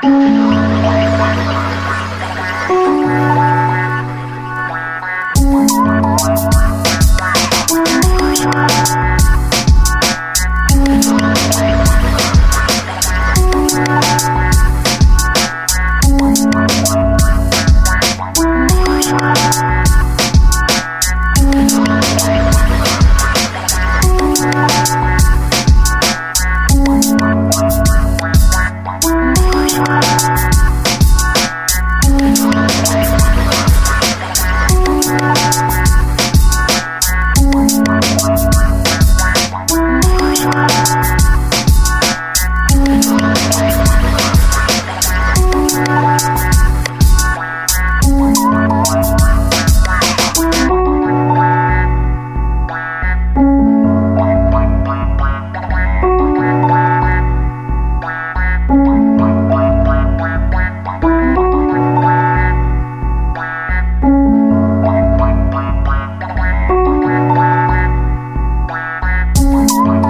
Thank you. Bye. Thanks.